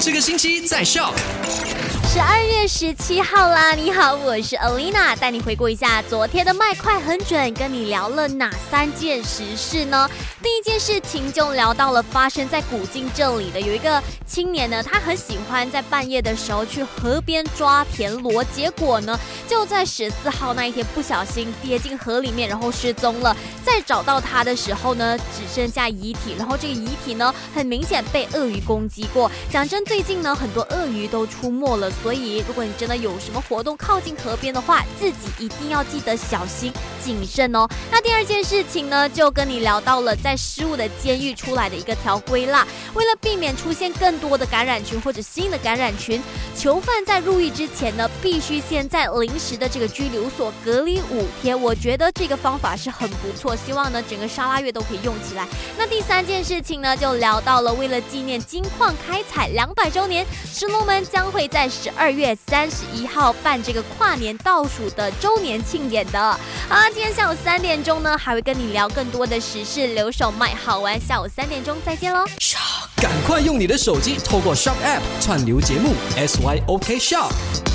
这个星期在笑。十二月十七号啦！你好，我是 Alina，带你回顾一下昨天的麦快很准，跟你聊了哪三件实事呢？第一件事情就聊到了发生在古晋这里的有一个青年呢，他很喜欢在半夜的时候去河边抓田螺，结果呢就在十四号那一天不小心跌进河里面，然后失踪了。再找到他的时候呢，只剩下遗体，然后这个遗体呢很明显被鳄鱼攻击过。讲真，最近呢很多鳄鱼都出没了。所以，如果你真的有什么活动靠近河边的话，自己一定要记得小心谨慎哦。那第二件事情呢，就跟你聊到了在失误的监狱出来的一个条规啦。为了避免出现更多的感染群或者新的感染群，囚犯在入狱之前呢，必须先在临时的这个拘留所隔离五天。我觉得这个方法是很不错，希望呢整个沙拉月都可以用起来。那第三件事情呢，就聊到了为了纪念金矿开采两百周年，石龙门将会在十。二月三十一号办这个跨年倒数的周年庆典的。啊，今天下午三点钟呢，还会跟你聊更多的时事，留守麦好玩。下午三点钟再见喽！赶快用你的手机透过 Shop App 串流节目 SYOK Shop。